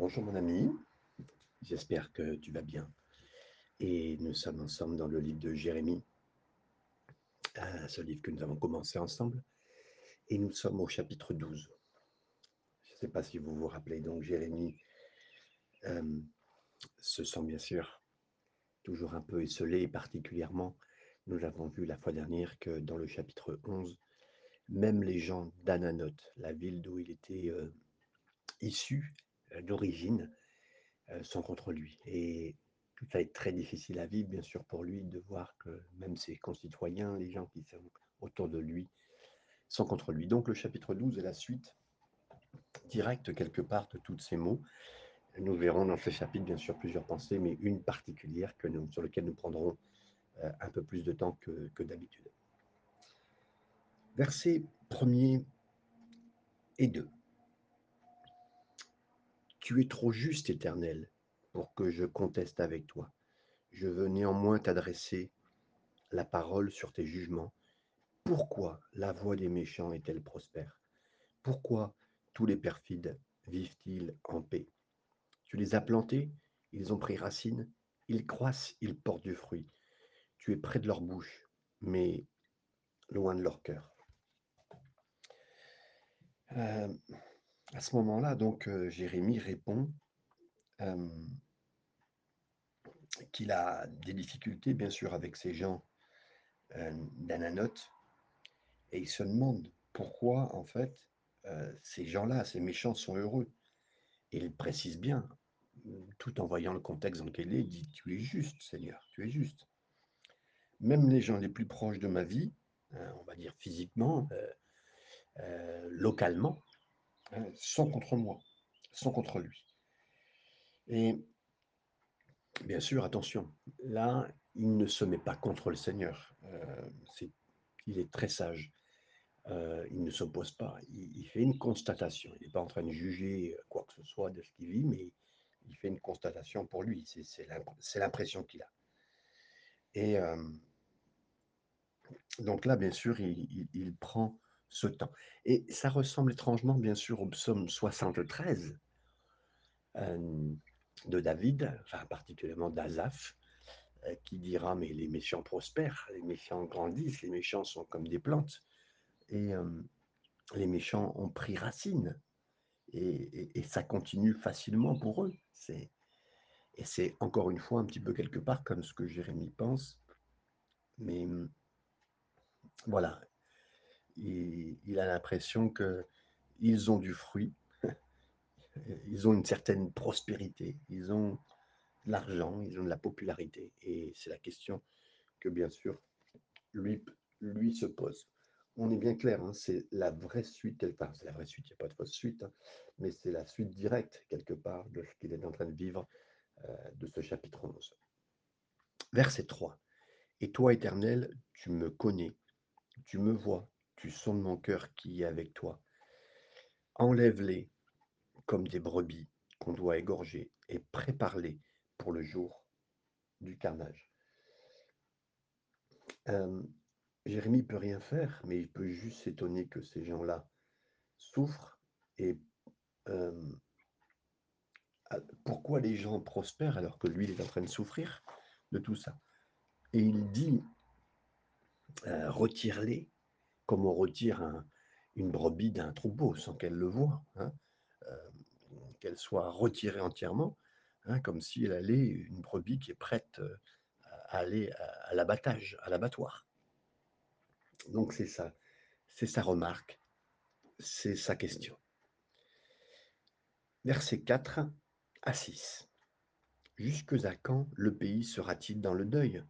Bonjour mon ami, j'espère que tu vas bien. Et nous sommes ensemble dans le livre de Jérémie, euh, ce livre que nous avons commencé ensemble. Et nous sommes au chapitre 12. Je ne sais pas si vous vous rappelez, donc Jérémie euh, se sent bien sûr toujours un peu esselé, particulièrement, nous avons vu la fois dernière que dans le chapitre 11, même les gens d'Ananot, la ville d'où il était euh, issu d'origine, euh, sont contre lui. Et tout ça est très difficile à vivre, bien sûr, pour lui, de voir que même ses concitoyens, les gens qui sont autour de lui, sont contre lui. Donc le chapitre 12 est la suite directe, quelque part, de tous ces mots. Nous verrons dans ce chapitre, bien sûr, plusieurs pensées, mais une particulière que sur laquelle nous prendrons euh, un peu plus de temps que, que d'habitude. Versets 1er et 2. Tu es trop juste, Éternel, pour que je conteste avec toi. Je veux néanmoins t'adresser la parole sur tes jugements. Pourquoi la voix des méchants est-elle prospère? Pourquoi tous les perfides vivent-ils en paix? Tu les as plantés, ils ont pris racine, ils croissent, ils portent du fruit. Tu es près de leur bouche, mais loin de leur cœur. Euh, à ce moment-là, donc, euh, Jérémie répond qu'il a des difficultés, bien sûr, avec ces gens euh, et il se demande pourquoi, en fait, euh, ces gens-là, ces méchants, sont heureux. Et il précise bien, tout en voyant le contexte dans lequel il est, il dit Tu es juste, Seigneur, tu es juste. Même les gens les plus proches de ma vie, hein, on va dire physiquement, euh, localement, sont contre moi, sont contre lui. Et bien sûr, attention, là, il ne se met pas contre le Seigneur. Euh, il est très sage. Euh, il ne s'oppose pas. Il, fait une constatation. Il n'est pas en train de juger euh, quoi que ce soit de ce qu'il vit, mais il fait une constatation pour lui. C'est c'est l'imp- c'est l'impression qu'il a. Et euh, donc là, bien sûr, il prend ce temps. Et ça ressemble étrangement, bien sûr, au psaume 73 euh, de David, enfin particulièrement d'Azaph, euh, qui dira, mais les méchants prospèrent, les méchants grandissent, les méchants sont comme des plantes, et les méchants ont pris racine, et, et- ça continue facilement pour eux. C'est, et c'est encore une fois un petit peu quelque part comme ce que Jérémie pense, mais voilà, il, a l'impression que ils ont du fruit, ils ont une certaine prospérité, ils ont de l'argent, ils ont de la popularité, et c'est la question que bien sûr lui, lui se pose. On est bien clair, hein, c'est la vraie suite, enfin c'est la vraie suite, il n'y a pas de fausse suite, hein, mais c'est la suite directe quelque part de ce qu'il est en train de vivre euh, de ce chapitre 11. Verset 3. Et toi, Éternel, tu me connais, tu me vois, tu sondes mon cœur qui est avec toi. Enlève-les comme des brebis qu'on doit égorger et prépare-les pour le jour du carnage. Euh, Jérémie peut rien faire, mais il peut juste s'étonner que ces gens-là souffrent et à- pourquoi les gens prospèrent alors que lui il est en train de souffrir de tout ça? Et il dit retire-les on retire un- une brebis d'un troupeau sans qu'elle le voie, hein, euh, qu'elle soit retirée entièrement, hein, comme si elle allait une brebis qui est prête euh, à aller à, à l'abattage, à l'abattoir. Donc c'est ça, c'est sa remarque, c'est sa question. Versets 4 à 6. Jusque à quand le pays sera-t-il dans le deuil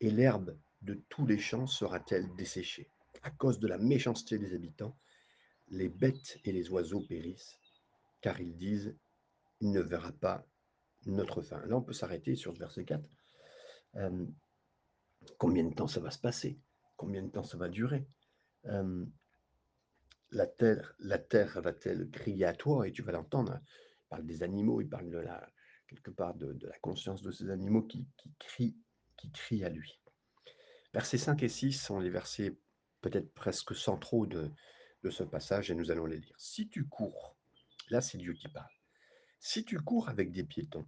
et l'herbe de tous les champs sera-t-elle desséchée? À cause de la méchanceté des habitants, les bêtes et les oiseaux périssent, car ils disent, il ne verra pas notre fin. Là, on peut s'arrêter sur le verset 4. Euh, combien de temps ça va se passer? Combien de temps ça va durer? Euh, la terre, la terre va-t-elle crier à toi? Et tu vas l'entendre Il parle des animaux, il parle de la, quelque part de, de la conscience de ces animaux qui, qui, crient, qui crient à lui. Versets 5 et 6 sont les versets peut-être presque centraux de, de ce passage et nous allons les lire. Si tu cours, là c'est Dieu qui parle, Si tu cours avec des piétons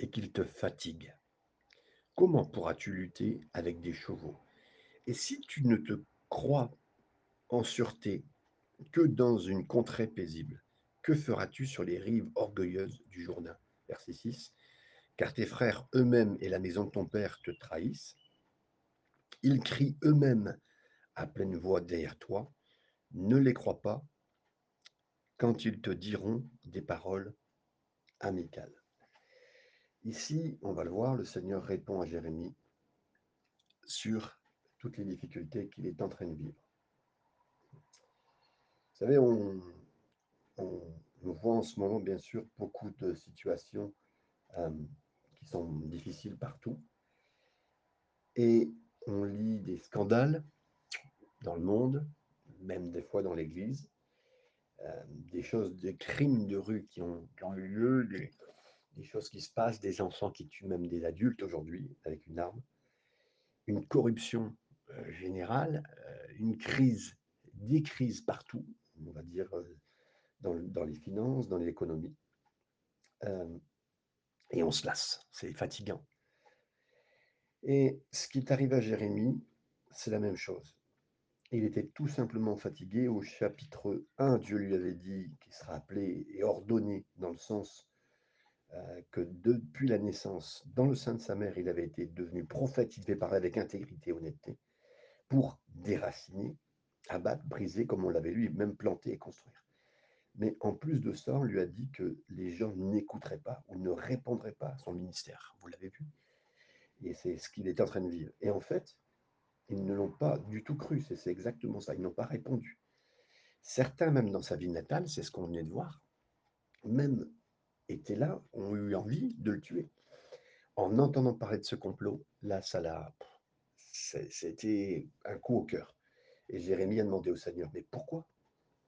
et qu'ils te fatiguent, comment pourras-tu lutter avec des chevaux? Et si tu ne te crois en sûreté que dans une contrée paisible, que feras-tu sur les rives orgueilleuses du Jourdain? Verset 6. Car tes frères eux-mêmes et la maison de ton père te trahissent. Ils crient eux-mêmes à pleine voix derrière toi. Ne les crois pas quand ils te diront des paroles amicales. Ici, on va le voir, le Seigneur répond à Jérémie sur toutes les difficultés qu'il est en train de vivre. Vous savez, on, voit en ce moment, bien sûr, beaucoup de situations euh, qui sont difficiles partout. Et on lit des scandales dans le monde, même des fois dans l'Église, euh, des choses, des crimes de rue qui ont, eu lieu, des, choses qui se passent, des enfants qui tuent même des adultes aujourd'hui avec une arme, une corruption euh, générale, euh, une crise, des crises partout, on va dire dans, dans, les finances, dans l'économie. Et on se lasse, c'est fatigant. Et ce qui est arrivé à Jérémie, c'est la même chose. Il était tout simplement fatigué. Au chapitre 1, Dieu lui avait dit qu'il sera appelé et ordonné dans le sens euh, que depuis la naissance, dans le sein de sa mère, il avait été devenu prophète, il devait parler avec intégrité et honnêteté, pour déraciner, abattre, briser, comme on l'avait lui, même planter et construire. Mais en plus de ça, on lui a dit que les gens n'écouteraient pas ou ne répondraient pas à son ministère. Vous l'avez vu? Et c'est ce qu'il est en train de vivre. Et en fait, ils ne l'ont pas du tout cru. C'est exactement ça. Ils n'ont pas répondu. Certains, même dans sa vie natale, c'est ce qu'on venait de voir, même étaient là, ont eu envie de le tuer. En entendant parler de ce complot, là, ça l'a. C'était un coup au cœur. Et Jérémie a demandé au Seigneur, mais pourquoi?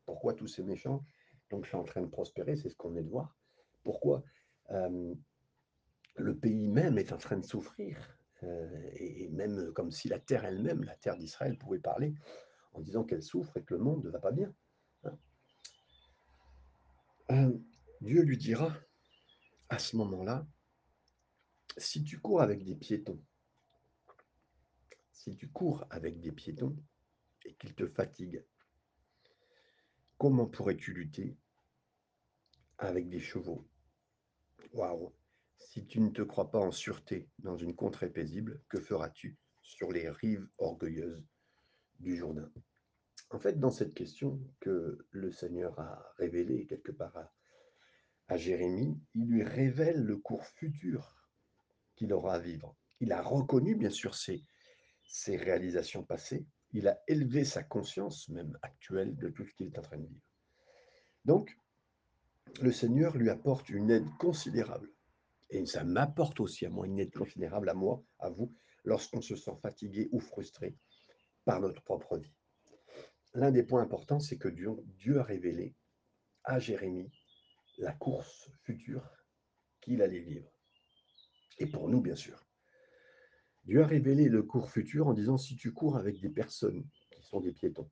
Pourquoi tous ces méchants? Donc je suis en train de prospérer, c'est ce qu'on est de voir. Pourquoi euh, le pays même est en train de souffrir? Et, même comme si la terre elle-même, la terre d'Israël, pouvait parler en disant qu'elle souffre et que le monde ne va pas bien. Hein. Euh, Dieu lui dira à ce moment-là, si tu cours avec des piétons, si tu cours avec des piétons et qu'ils te fatiguent, comment pourrais-tu lutter avec des chevaux? Waouh Si tu ne te crois pas en sûreté dans une contrée paisible, que feras-tu sur les rives orgueilleuses du Jourdain? En fait, dans cette question que le Seigneur a révélée quelque part à, Jérémie, il lui révèle le cours futur qu'il aura à vivre. Il a reconnu, bien sûr, ses réalisations passées. Il a élevé sa conscience, même actuelle, de tout ce qu'il est en train de vivre. Donc, le Seigneur lui apporte une aide considérable. Et ça m'apporte aussi à moi une aide considérable à moi, à vous, lorsqu'on se sent fatigué ou frustré par notre propre vie. L'un des points importants, c'est que Dieu, a révélé à Jérémie la course future qu'il allait vivre. Et pour nous, bien sûr. Dieu a révélé le cours futur en disant, si tu cours avec des personnes qui sont des piétons,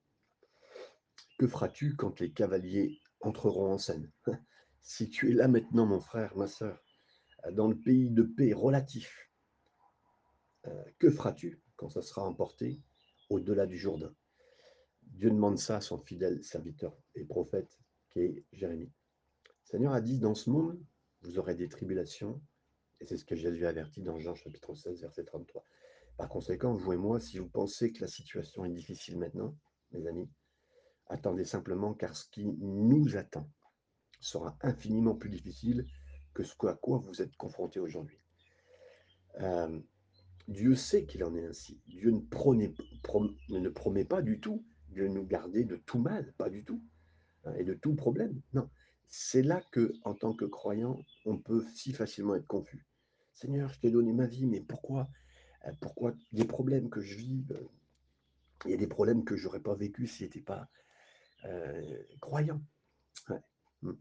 que feras-tu quand les cavaliers entreront en scène? Si tu es là maintenant, mon frère, ma soeur, dans le pays de paix relatif, euh, que feras-tu quand ça sera emporté au-delà du Jourdain? Dieu demande ça à son fidèle serviteur et prophète qui est Jérémie. Seigneur a dit, dans ce monde, vous aurez des tribulations, et c'est ce que Jésus a averti dans Jean chapitre 16, verset 33. Par conséquent, vous et moi, si vous pensez que la situation est difficile maintenant, mes amis, attendez simplement car ce qui nous attend sera infiniment plus difficile que ce à quoi vous êtes confrontés aujourd'hui. Euh, Dieu sait qu'il en est ainsi. Dieu ne, promet pas du tout de nous garder de tout mal, pas du tout, hein, et de tout problème. Non, c'est là que, en tant que croyant, on peut si facilement être confus. Seigneur, je t'ai donné ma vie, mais pourquoi euh, Pourquoi des problèmes que je vis euh, Il y a des problèmes que je n'aurais pas vécu si je n'étais pas croyant. Ouais.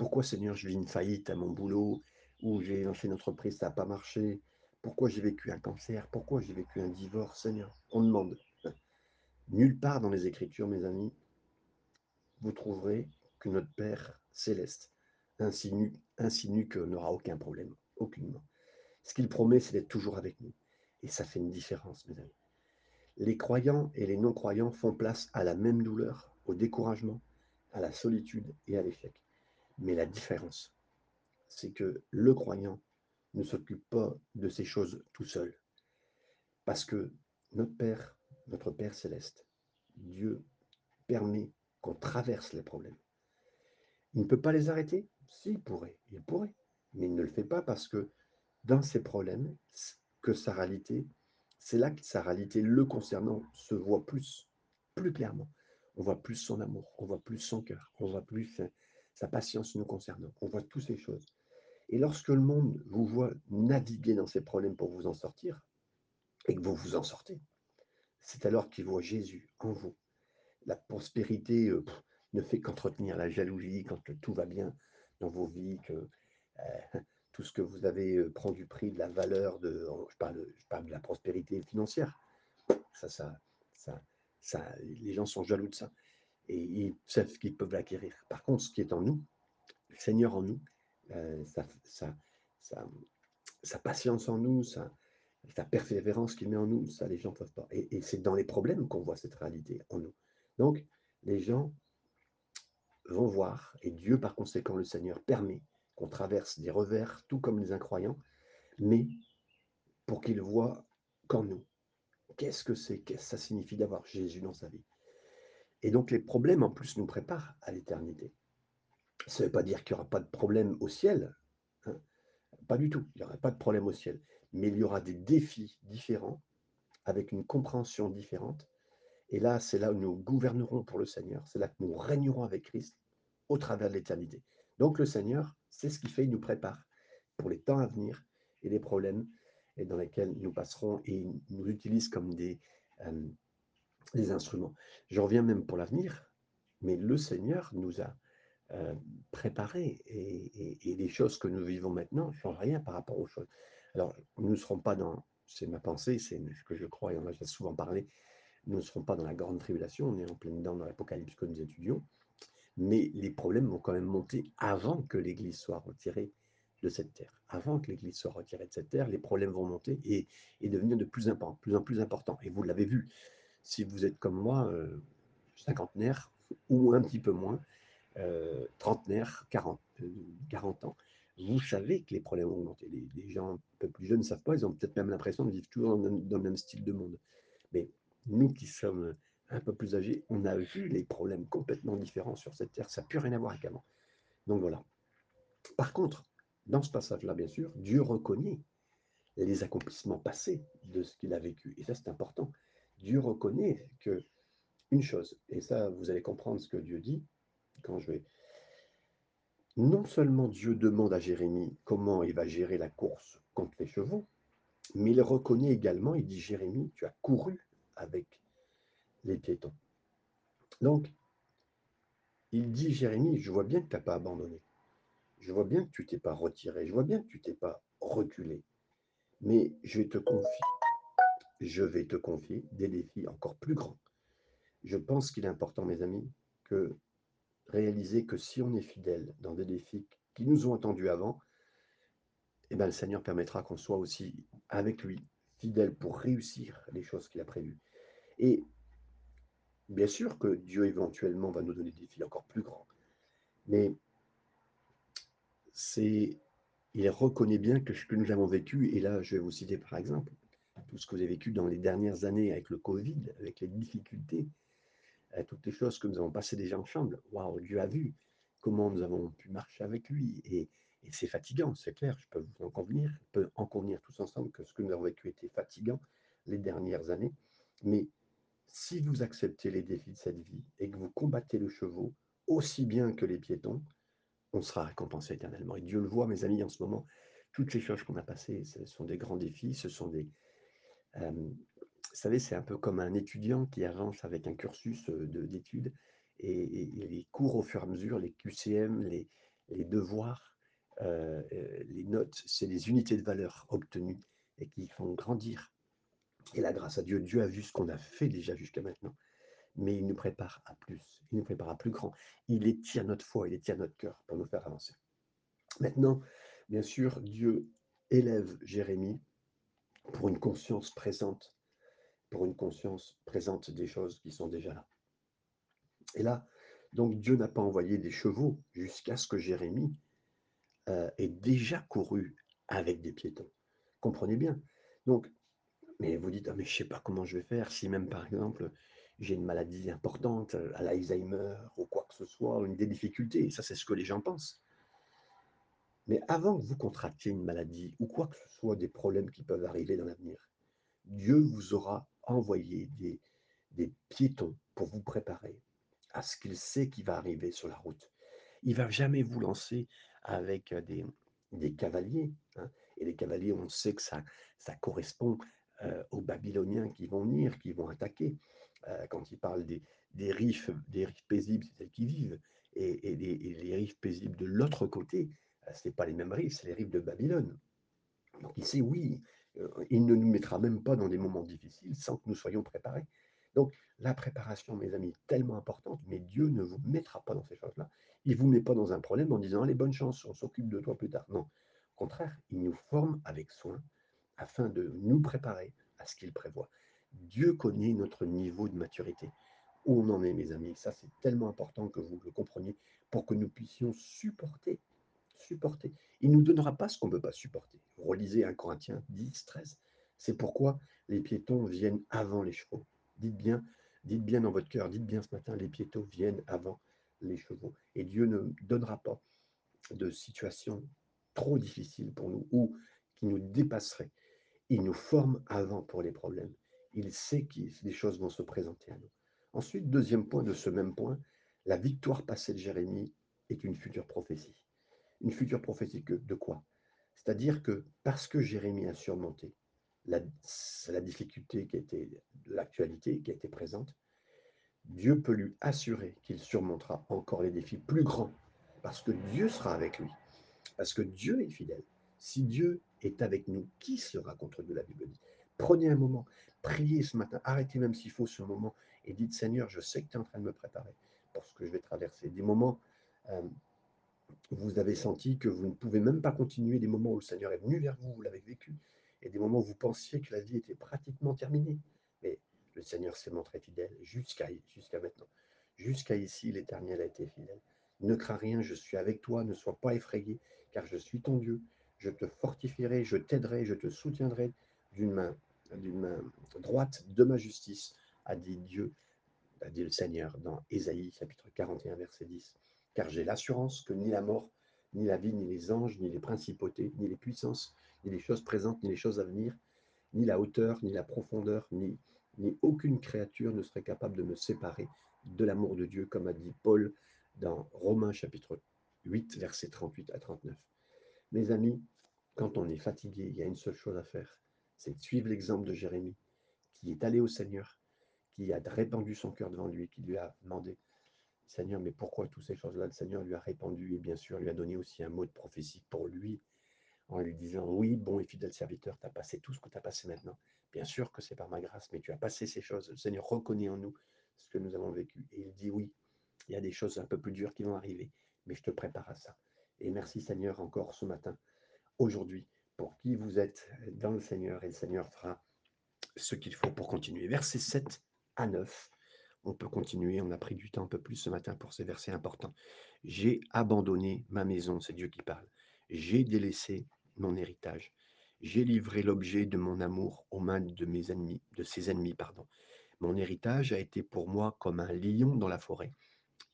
Pourquoi, Seigneur, je vis une faillite à mon boulot ou j'ai lancé une entreprise, ça n'a pas marché? Pourquoi j'ai vécu un cancer? Pourquoi j'ai vécu un divorce, Seigneur? On demande. Nulle part dans les Écritures, mes amis, vous trouverez que notre Père céleste insinue, insinue qu'on n'aura aucun problème, aucunement. Ce qu'il promet, c'est d'être toujours avec nous. Et ça fait une différence, mes amis. Les croyants et les non-croyants font place à la même douleur, au découragement, à la solitude et à l'échec. Mais la différence, c'est que le croyant ne s'occupe pas de ces choses tout seul. Parce que notre Père, notre Père céleste, Dieu permet qu'on traverse les problèmes. Il ne peut pas les arrêter S'il pourrait, il pourrait. Mais il ne le fait pas parce que dans ces problèmes, que sa réalité, c'est là que sa réalité le concernant se voit plus, plus clairement. On voit plus son amour, on voit plus son cœur, on voit plus sa patience nous concernant, on voit toutes ces choses. Et lorsque le monde vous voit naviguer dans ces problèmes pour vous en sortir, et que vous vous en sortez, c'est alors qu'il voit Jésus en vous. La prospérité euh, ne fait qu'entretenir la jalousie quand tout va bien dans vos vies, que euh, tout ce que vous avez euh, prend du prix, de la valeur, de, je, parle, je parle de la prospérité financière. Ça, ça, ça, ça, les gens sont jaloux de ça. Et ils savent qu'ils peuvent l'acquérir. Par contre, ce qui est en nous, le Seigneur en nous, sa, sa, patience en nous, sa, sa persévérance qu'il met en nous, ça, les gens ne peuvent pas. Et, c'est dans les problèmes qu'on voit cette réalité en nous. Donc, les gens vont voir, et Dieu, par conséquent, le Seigneur, permet qu'on traverse des revers, tout comme les incroyants, mais pour qu'ils voient qu'en nous. Qu'est-ce que c'est? Qu'est-ce que ça signifie d'avoir Jésus dans sa vie? Et donc, les problèmes, en plus, nous préparent à l'éternité. Ça ne veut pas dire qu'il n'y aura pas de problème au ciel. Hein. pas du tout. Il n'y aura pas de problème au ciel mais il y aura des défis différents, avec une compréhension différente. Et là, c'est là où nous gouvernerons pour le Seigneur, c'est là que nous régnerons avec Christ au travers de l'éternité. Donc le Seigneur, c'est ce qui fait, il nous prépare pour les temps à venir et les problèmes dans lesquels nous passerons et il nous utilise comme des, euh, des instruments. Je reviens même pour l'avenir, mais le Seigneur nous a euh, préparé et, les choses que nous vivons maintenant ne changent rien par rapport aux choses. Alors, nous ne serons pas dans, c'est ma pensée, c'est ce que je crois, et on en a souvent parlé, nous ne serons pas dans la grande tribulation, on est en plein dedans dans l'Apocalypse que nous étudions, mais les problèmes vont quand même monter avant que l'Église soit retirée de cette terre. Avant que l'Église soit retirée de cette terre, les problèmes vont monter et, devenir de plus, en plus importants. Et vous l'avez vu, si vous êtes comme moi, euh, cinquantenaire ou un petit peu moins, euh, trentenaire, 40, 40 euh, ans, vous savez que les problèmes vont augmenter. Les, gens un peu plus jeunes ne savent pas, ils ont peut-être même l'impression de vivre toujours dans, le même style de monde. Mais nous qui sommes un peu plus âgés, on a vu les problèmes complètement différents sur cette terre. Ça n'a plus rien à voir avec avant. Donc voilà. Par contre, dans ce passage-là, bien sûr, Dieu reconnaît les accomplissements passés de ce qu'il a vécu. Et ça, c'est important. Dieu reconnaît que une chose, et ça, vous allez comprendre ce que Dieu dit quand je vais non seulement Dieu demande à Jérémie comment il va gérer la course contre les chevaux, mais il reconnaît également, il dit Jérémie, tu as couru avec les piétons. Donc, il dit Jérémie, je vois bien que tu n'as pas abandonné. Je vois bien que tu t'es pas retiré. Je vois bien que tu t'es pas reculé. Mais je vais te confier, je vais te confier des défis encore plus grands. Je pense qu'il est important, mes amis, que réaliser que si on est fidèle dans des défis qui nous ont attendus avant, eh ben, le Seigneur permettra qu'on soit aussi avec lui, fidèle pour réussir les choses qu'il a prévues. Et bien sûr que Dieu éventuellement va nous donner des défis encore plus grands, mais c'est, il reconnaît bien que ce que nous avons vécu, et là je vais vous citer par exemple, tout ce que avez vécu dans les dernières années avec le Covid, avec les difficultés, toutes les choses que nous avons passées déjà ensemble. Waouh, Dieu a vu comment nous avons pu marcher avec lui. Et, c'est fatigant, c'est clair, je peux vous en convenir, on peut en convenir tous ensemble que ce que nous avons vécu était fatigant les dernières années. Mais si vous acceptez les défis de cette vie et que vous combattez le chevaux aussi bien que les piétons, on sera récompensé éternellement. Et Dieu le voit, mes amis, en ce moment, toutes ces choses qu'on a passées, ce sont des grands défis, ce sont des, vous savez, c'est un peu comme un étudiant qui avance avec un cursus d'études et, les cours au fur et à mesure, les QCM, les, devoirs, les notes, c'est les unités de valeur obtenues et qui font grandir. Et là, grâce à Dieu, Dieu a vu ce qu'on a fait déjà jusqu'à maintenant, mais il nous prépare à plus, il nous prépare à plus grand. Il étire notre foi, il étire notre cœur pour nous faire avancer. Maintenant, bien sûr, Dieu élève Jérémie pour une conscience présente, pour une conscience présente des choses qui sont déjà là. Et là, donc Dieu n'a pas envoyé des chevaux jusqu'à ce que Jérémie euh, ait déjà couru avec des piétons. Comprenez bien. Donc, mais vous dites, ah, mais je ne sais pas comment je vais faire si même par exemple j'ai une maladie importante, euh, à l'Alzheimer ou quoi que ce soit, une des difficultés. Ça, c'est ce que les gens pensent. Mais avant que vous contractiez une maladie ou quoi que ce soit, des problèmes qui peuvent arriver dans l'avenir, Dieu vous aura envoyé des, des piétons pour vous préparer à ce qu'il sait qui va arriver sur la route. Il va jamais vous lancer avec des, des cavaliers. Hein. Et les cavaliers, on sait que ça, ça correspond euh, aux Babyloniens qui vont venir, qui vont attaquer. Euh, quand il parle des, des, rives, des rives paisibles, c'est celles qui vivent, et, les, et, les, rives paisibles de l'autre côté, euh, ce n'est pas les mêmes rives, c'est les rives de Babylone. Donc il sait, oui, il ne nous mettra même pas dans des moments difficiles sans que nous soyons préparés. Donc la préparation, mes amis, est tellement importante, mais Dieu ne vous mettra pas dans ces choses-là. Il ne vous met pas dans un problème en disant, allez, bonne chance, on s'occupe de toi plus tard. Non, au contraire, il nous forme avec soin afin de nous préparer à ce qu'il prévoit. Dieu connaît notre niveau de maturité. Où on en est, mes amis. Ça, c'est tellement important que vous le compreniez pour que nous puissions supporter. Supporter. Il ne nous donnera pas ce qu'on ne peut pas supporter. Relisez 1 Corinthiens 10, 13. C'est pourquoi les piétons viennent avant les chevaux. Dites bien, dites bien dans votre cœur, dites bien ce matin, les piétons viennent avant les chevaux. Et Dieu ne donnera pas de situation trop difficile pour nous ou qui nous dépasserait. Il nous forme avant pour les problèmes. Il sait que des choses vont se présenter à nous. Ensuite, deuxième point de ce même point, la victoire passée de Jérémie est une future prophétie. Une future prophétie de quoi? C'est-à-dire que parce que Jérémie a surmonté la, difficulté qui était l'actualité, qui été présente, Dieu peut lui assurer qu'il surmontera encore les défis plus grands, parce que Dieu sera avec lui, parce que Dieu est fidèle. Si Dieu est avec nous, qui sera contre nous, la Bible dit Prenez un moment, priez ce matin, arrêtez même s'il faut ce moment, et dites Seigneur, je sais que tu es en train de me préparer pour ce que je vais traverser. Des moments euh, vous avez senti que vous ne pouvez même pas continuer, des moments où le Seigneur est venu vers vous, vous l'avez vécu, et des moments où vous pensiez que la vie était pratiquement terminée. Mais le Seigneur s'est montré fidèle jusqu'à maintenant. Jusqu'à ici, l'Éternel a été fidèle. Ne crains rien, je suis avec toi, ne sois pas effrayé, car je suis ton Dieu. Je te fortifierai, je t'aiderai, je te soutiendrai d'une main, d'une main droite de ma justice, a dit Dieu, a dit le Seigneur dans Ésaïe chapitre 41, verset 10. Car j'ai l'assurance que ni la mort, ni la vie, ni les anges, ni les principautés, ni les puissances, ni les choses présentes, ni les choses à venir, ni la hauteur, ni la profondeur, ni, ni aucune créature ne serait capable de me séparer de l'amour de Dieu, comme a dit Paul dans Romains chapitre 8, versets 38 à 39. Mes amis, quand on est fatigué, il y a une seule chose à faire, c'est de suivre l'exemple de Jérémie, qui est allé au Seigneur, qui a répandu son cœur devant lui, qui lui a demandé, Seigneur, mais pourquoi toutes ces choses-là? Le Seigneur lui a répandu et bien sûr lui a donné aussi un mot de prophétie pour lui en lui disant Oui, bon et fidèle serviteur, tu as passé tout ce que tu as passé maintenant. Bien sûr que c'est par ma grâce, mais tu as passé ces choses. Le Seigneur reconnaît en nous ce que nous avons vécu. Et il dit Oui, il y a des choses un peu plus dures qui vont arriver, mais je te prépare à ça. Et merci Seigneur encore ce matin, aujourd'hui, pour qui vous êtes dans le Seigneur, et le Seigneur fera ce qu'il faut pour continuer. Verset 7 à 9. On peut continuer, on a pris du temps un peu plus ce matin pour ces versets importants. J'ai abandonné ma maison, c'est Dieu qui parle. J'ai délaissé mon héritage. J'ai livré l'objet de mon amour aux mains de mes ennemis, de ses ennemis, pardon. Mon héritage a été pour moi comme un lion dans la forêt.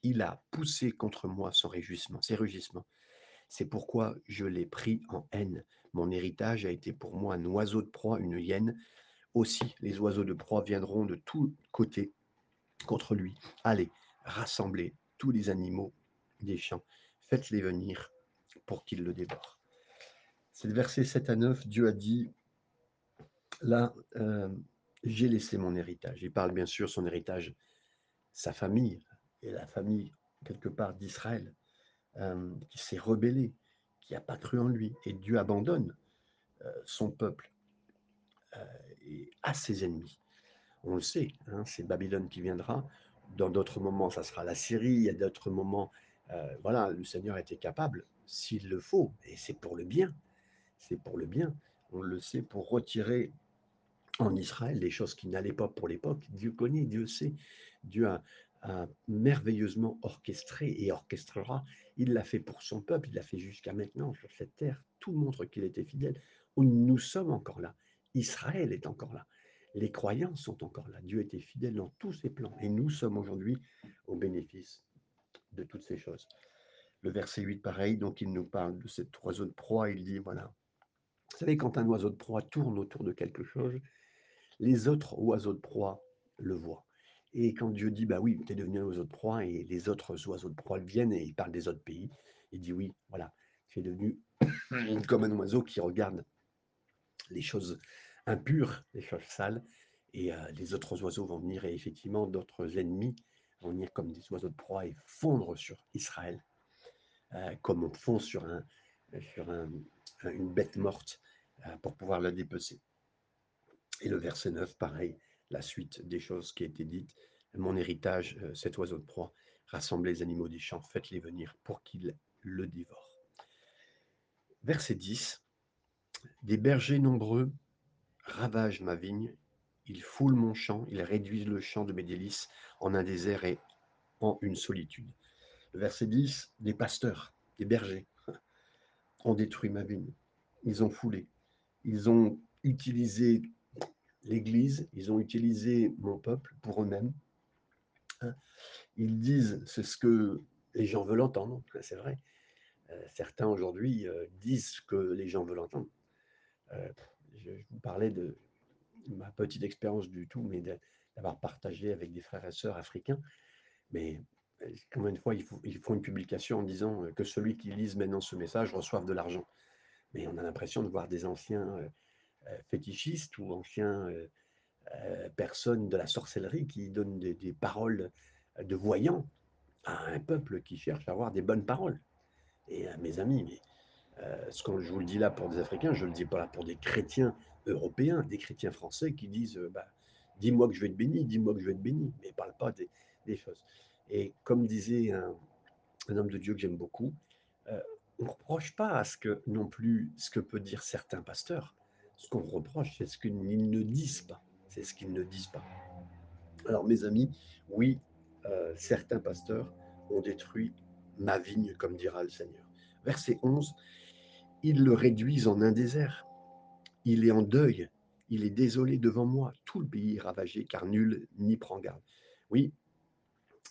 Il a poussé contre moi son réjouissement, ses rugissements. C'est pourquoi je l'ai pris en haine. Mon héritage a été pour moi un oiseau de proie, une hyène. Aussi, les oiseaux de proie viendront de tous côtés contre lui. Allez, rassemblez tous les animaux des champs, faites-les venir pour qu'ils le dévorent. C'est le verset 7 à 9, Dieu a dit, là, euh, j'ai laissé mon héritage. Il parle bien sûr son héritage, sa famille, et la famille quelque part d'Israël, euh, qui s'est rebellée, qui n'a pas cru en lui. Et Dieu abandonne euh, son peuple et à ses ennemis. On le sait, hein, c'est Babylone qui viendra. Dans d'autres moments, ça sera la Syrie. Il y a d'autres moments, euh, voilà, le Seigneur était capable s'il le faut, et c'est pour le bien, c'est pour le bien, on le sait, pour retirer en Israël des choses qui n'allaient pas pour l'époque. Dieu connaît, Dieu sait, Dieu a, merveilleusement orchestré et orchestrera. Il l'a fait pour son peuple, il l'a fait jusqu'à maintenant sur cette terre. Tout montre qu'il était fidèle. Nous sommes encore là. Israël est encore là. Les croyants sont encore là. Dieu était fidèle dans tous ses plans. Et nous sommes aujourd'hui au bénéfice de toutes ces choses. Le verset 8, pareil, donc il nous parle de cet oiseau de proie. Il dit, voilà, vous savez, quand un oiseau de proie tourne autour de quelque chose, les autres oiseaux de proie le voient. Et quand Dieu dit, bah oui, tu es devenu un oiseau de proie, et les autres oiseaux de proie viennent et ils parlent des autres pays, il dit, oui, voilà, tu es devenu comme un oiseau qui regarde les choses impures, les choses sales, et euh, les autres oiseaux vont venir, et effectivement, d'autres ennemis vont venir comme des oiseaux de proie et fondre sur Israël, euh, comme on fond sur, un, sur une bête morte euh, pour pouvoir la dépecer. Et le verset 9, pareil, la suite des choses qui a été dites. Mon héritage, cet oiseau de proie, rassemblez les animaux des champs, faites-les venir pour qu'ils le dévorent. Verset 10. Des bergers nombreux ravagent ma vigne, ils foulent mon champ, ils réduisent le champ de mes délices en un désert et en une solitude. verset 10, des pasteurs, des bergers ont détruit ma vigne. Ils ont foulé. Ils ont utilisé l'Église, ils ont utilisé mon peuple pour eux-mêmes. Hein. Ils disent, c'est ce que les gens veulent entendre, c'est vrai. Euh, certains aujourd'hui euh, disent ce que les gens veulent entendre. Euh, je, vous parlais de ma petite expérience du tout, mais d'avoir partagé avec des frères et sœurs africains. Mais combien de fois ils, font une publication en disant que celui qui lise maintenant ce message reçoive de l'argent. Mais on a l'impression de voir des anciens euh, fétichistes ou anciens euh, euh, personnes de la sorcellerie qui donnent des, paroles de voyants à un peuple qui cherche à avoir des bonnes paroles. Et à mes amis, mais ce que je vous le dis là pour des Africains, je ne le dis pas là pour des chrétiens européens, des chrétiens français qui disent bah, Dis-moi que je vais être béni, dis-moi que je vais être béni, mais ne parle pas des, choses. Et comme disait un, homme de Dieu que j'aime beaucoup, on ne reproche pas à ce que non plus ce que peut dire certains pasteurs, ce qu'on reproche, c'est ce qu'ils ne disent pas. C'est ce qu'ils ne disent pas. Alors, mes amis, oui, euh, certains pasteurs ont détruit ma vigne, comme dira le Seigneur. Verset 11, ils le réduisent en un désert. Il est en deuil, il est désolé devant moi. Tout le pays est ravagé, car nul n'y prend garde. Oui,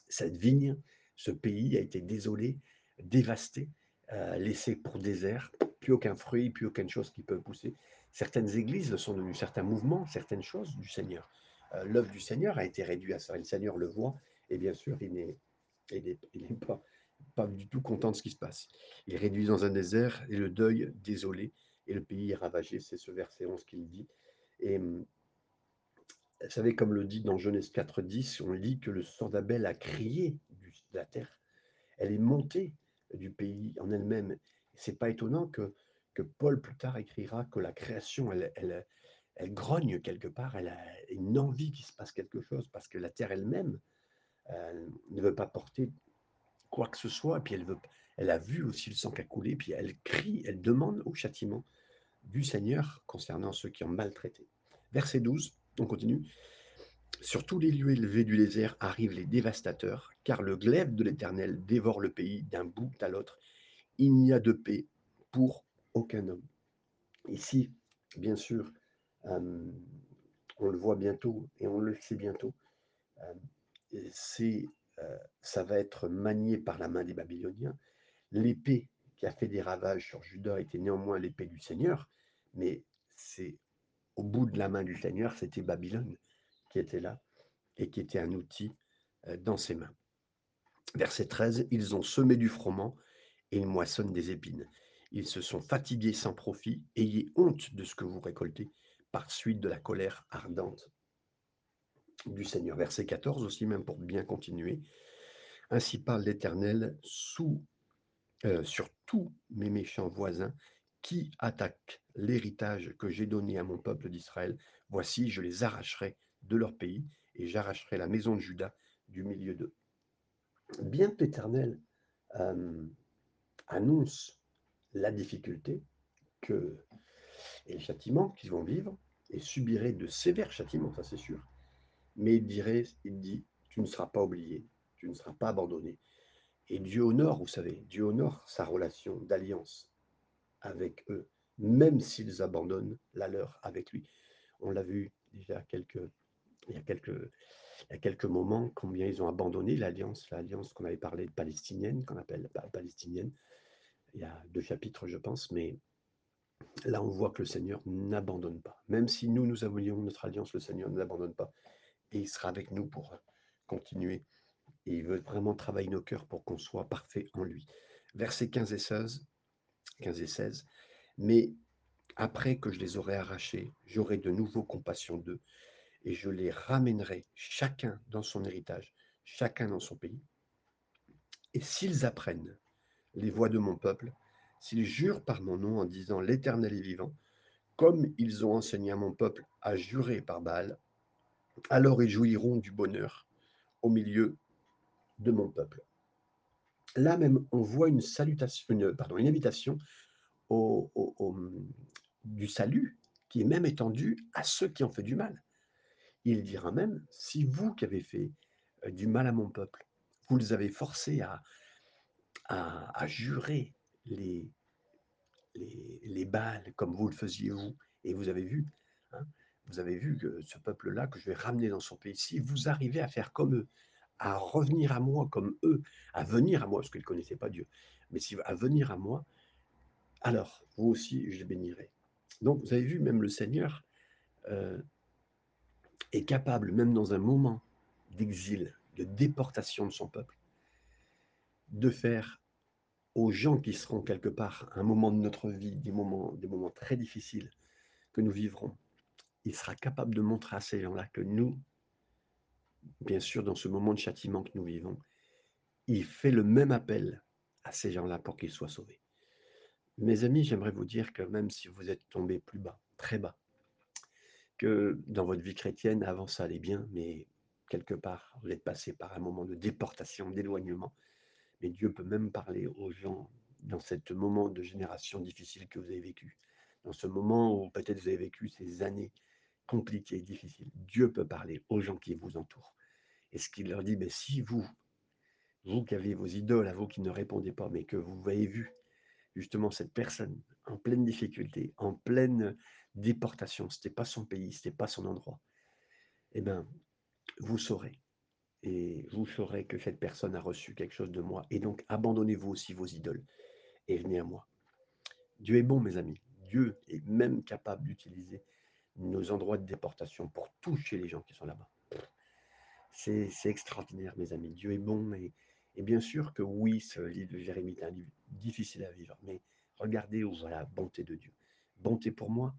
cette vigne, ce pays a été désolé, dévasté, euh, laissé pour désert, plus aucun fruit, plus aucune chose qui peut pousser. Certaines églises le sont devenues, certains mouvements, certaines choses du Seigneur. Euh, l'œuvre du Seigneur a été réduite à ça. Le Seigneur le voit, et bien sûr, il n'est pas, pas du tout content de ce qui se passe. Il réduit dans un désert, et le deuil désolé, et le pays est ravagé. C'est ce verset 11 qu'il dit. Et vous savez, comme le dit dans Genèse 4, 10, on dit que le sang d'Abel a crié de la terre. Elle est montée du pays en elle-même. C'est pas étonnant que que Paul plus tard écrira que la création, elle, elle, elle grogne quelque part, elle a une envie qu'il se passe quelque chose, parce que la terre elle-même euh, ne veut pas porter quoi que ce soit, et puis elle, veut, elle a vu aussi le sang qui a coulé, puis elle crie, elle demande au châtiment du Seigneur concernant ceux qui ont maltraité. Verset 12, on continue. Sur tous les lieux élevés du désert arrivent les dévastateurs, car le glaive de l'Éternel dévore le pays d'un bout à l'autre. Il n'y a de paix pour aucun homme. Ici, bien sûr, euh, on le voit bientôt et on le sait bientôt, euh, c'est, euh, ça va être manié par la main des Babyloniens. L'épée qui a fait des ravages sur Juda était néanmoins l'épée du Seigneur, mais c'est au bout de la main du Seigneur, c'était Babylone qui était là et qui était un outil dans ses mains. Verset 13, ils ont semé du froment et ils moissonnent des épines. Ils se sont fatigués sans profit. Ayez honte de ce que vous récoltez par suite de la colère ardente du Seigneur. Verset 14 aussi, même pour bien continuer. Ainsi parle l'Éternel sous, euh, sur tous mes méchants voisins qui attaquent l'héritage que j'ai donné à mon peuple d'Israël. Voici, je les arracherai de leur pays et j'arracherai la maison de Juda du milieu d'eux. Bien que l'Éternel euh, annonce la difficulté et le châtiment qu'ils vont vivre, et subiraient de sévères châtiments, ça c'est sûr. Mais il dirait, il dit, tu ne seras pas oublié, tu ne seras pas abandonné. Et Dieu honore, vous savez, Dieu honore sa relation d'alliance avec eux, même s'ils abandonnent la leur avec lui. On l'a vu déjà il, y a quelques, il y a quelques moments, combien ils ont abandonné l'alliance, l'alliance qu'on avait parlé palestinienne, qu'on appelle palestinienne. Il y a deux chapitres, je pense, mais là, on voit que le Seigneur n'abandonne pas. Même si nous, nous avouions notre alliance, le Seigneur ne l'abandonne pas. Et il sera avec nous pour continuer. Et il veut vraiment travailler nos cœurs pour qu'on soit parfait en lui. Versets 15 et 16. 15 et 16. Mais après que je les aurai arrachés, j'aurai de nouveau compassion d'eux et je les ramènerai chacun dans son héritage, chacun dans son pays. Et s'ils apprennent les voix de mon peuple, s'ils jurent par mon nom en disant l'Éternel est vivant, comme ils ont enseigné à mon peuple à jurer par Baal, alors ils jouiront du bonheur au milieu de mon peuple. Là même, on voit une salutation, une, pardon, une invitation au, du salut qui est même étendue à ceux qui ont fait du mal. Il dira même, si vous qui avez fait euh, du mal à mon peuple, vous les avez forcés à, à, jurer les, les, les balles comme vous le faisiez vous, et vous avez vu, hein, vous avez vu que ce peuple-là, que je vais ramener dans son pays, si vous arrivez à faire comme eux, à revenir à moi comme eux, à venir à moi, parce qu'ils ne connaissaient pas Dieu, mais si, à venir à moi, alors vous aussi, je les bénirai. Donc, vous avez vu, même le Seigneur euh, est capable, même dans un moment d'exil, de déportation de son peuple, de faire aux gens qui seront quelque part un moment de notre vie, des moments, des moments très difficiles que nous vivrons, il sera capable de montrer à ces gens-là que nous, bien sûr, dans ce moment de châtiment que nous vivons, il fait le même appel à ces gens-là pour qu'ils soient sauvés. Mes amis, j'aimerais vous dire que même si vous êtes tombé plus bas, très bas, que dans votre vie chrétienne, avant ça allait bien, mais quelque part, vous êtes passé par un moment de déportation, d'éloignement, mais Dieu peut même parler aux gens dans ce moment de génération difficile que vous avez vécu, dans ce moment où peut-être vous avez vécu ces années compliquées, difficiles. Dieu peut parler aux gens qui vous entourent. Et ce qu'il leur dit, mais si vous, vous qui avez vos idoles, à vous qui ne répondez pas, mais que vous avez vu justement cette personne en pleine difficulté, en pleine déportation, ce n'était pas son pays, ce n'était pas son endroit, eh bien, vous saurez et vous saurez que cette personne a reçu quelque chose de moi. Et donc, abandonnez-vous aussi vos idoles et venez à moi. Dieu est bon, mes amis. Dieu est même capable d'utiliser nos endroits de déportation pour toucher les gens qui sont là-bas. C'est extraordinaire, mes amis. Dieu est bon. Et, et bien sûr que oui, ce livre de Jérémie est un livre difficile à vivre. Mais regardez où va la bonté de Dieu. Bonté pour moi,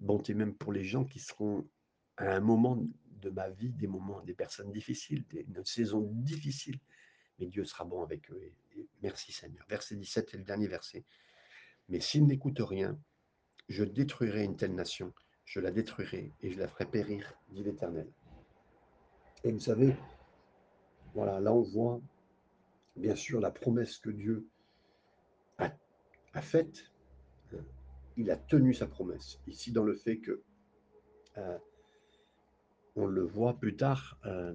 bonté même pour les gens qui seront à un moment de ma vie des moments, des personnes difficiles, des, une saison difficile. Mais Dieu sera bon avec eux. Merci Seigneur. Verset 17 c'est le dernier verset. Mais s'ils n'écoutent rien, je détruirai une telle nation, je la détruirai et je la ferai périr, dit l'Éternel. Et vous savez, voilà, là on voit bien sûr la promesse que Dieu a, faite. Il a tenu sa promesse. Ici, dans le fait que euh, on le voit plus tard, euh,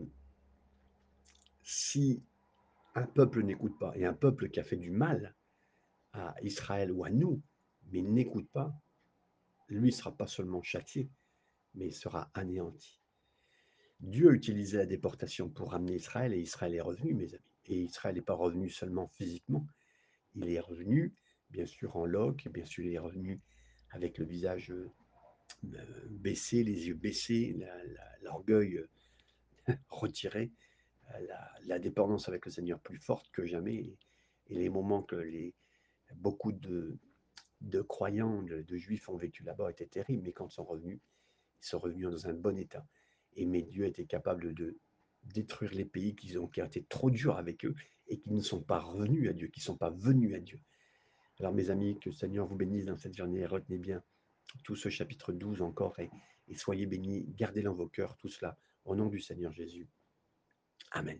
si un peuple n'écoute pas, et un peuple qui a fait du mal à Israël ou à nous, mais n'écoute pas, lui sera pas seulement châtié, mais il sera anéanti. Dieu a utilisé la déportation pour ramener Israël, et Israël est revenu, mes amis. Et Israël n'est pas revenu seulement physiquement, il est revenu, bien sûr, en loc, bien sûr, il est revenu avec le visage euh, baissé, les yeux baissés, l'orgueil euh, retiré, euh, la, dépendance avec le Seigneur plus forte que jamais, et, les moments que les, beaucoup de, de croyants, de, juifs ont vécu là-bas étaient terribles, mais quand ils sont revenus, ils sont revenus dans un bon état. Et mais Dieu était capable de détruire les pays qui ont, été trop durs avec eux et qui ne sont pas revenus à Dieu, qui ne sont pas venus à Dieu. Alors mes amis, que le Seigneur vous bénisse dans cette journée, retenez bien tout ce chapitre 12 encore, et, et soyez bénis, gardez-le dans vos cœurs, tout cela, au nom du Seigneur Jésus. Amen.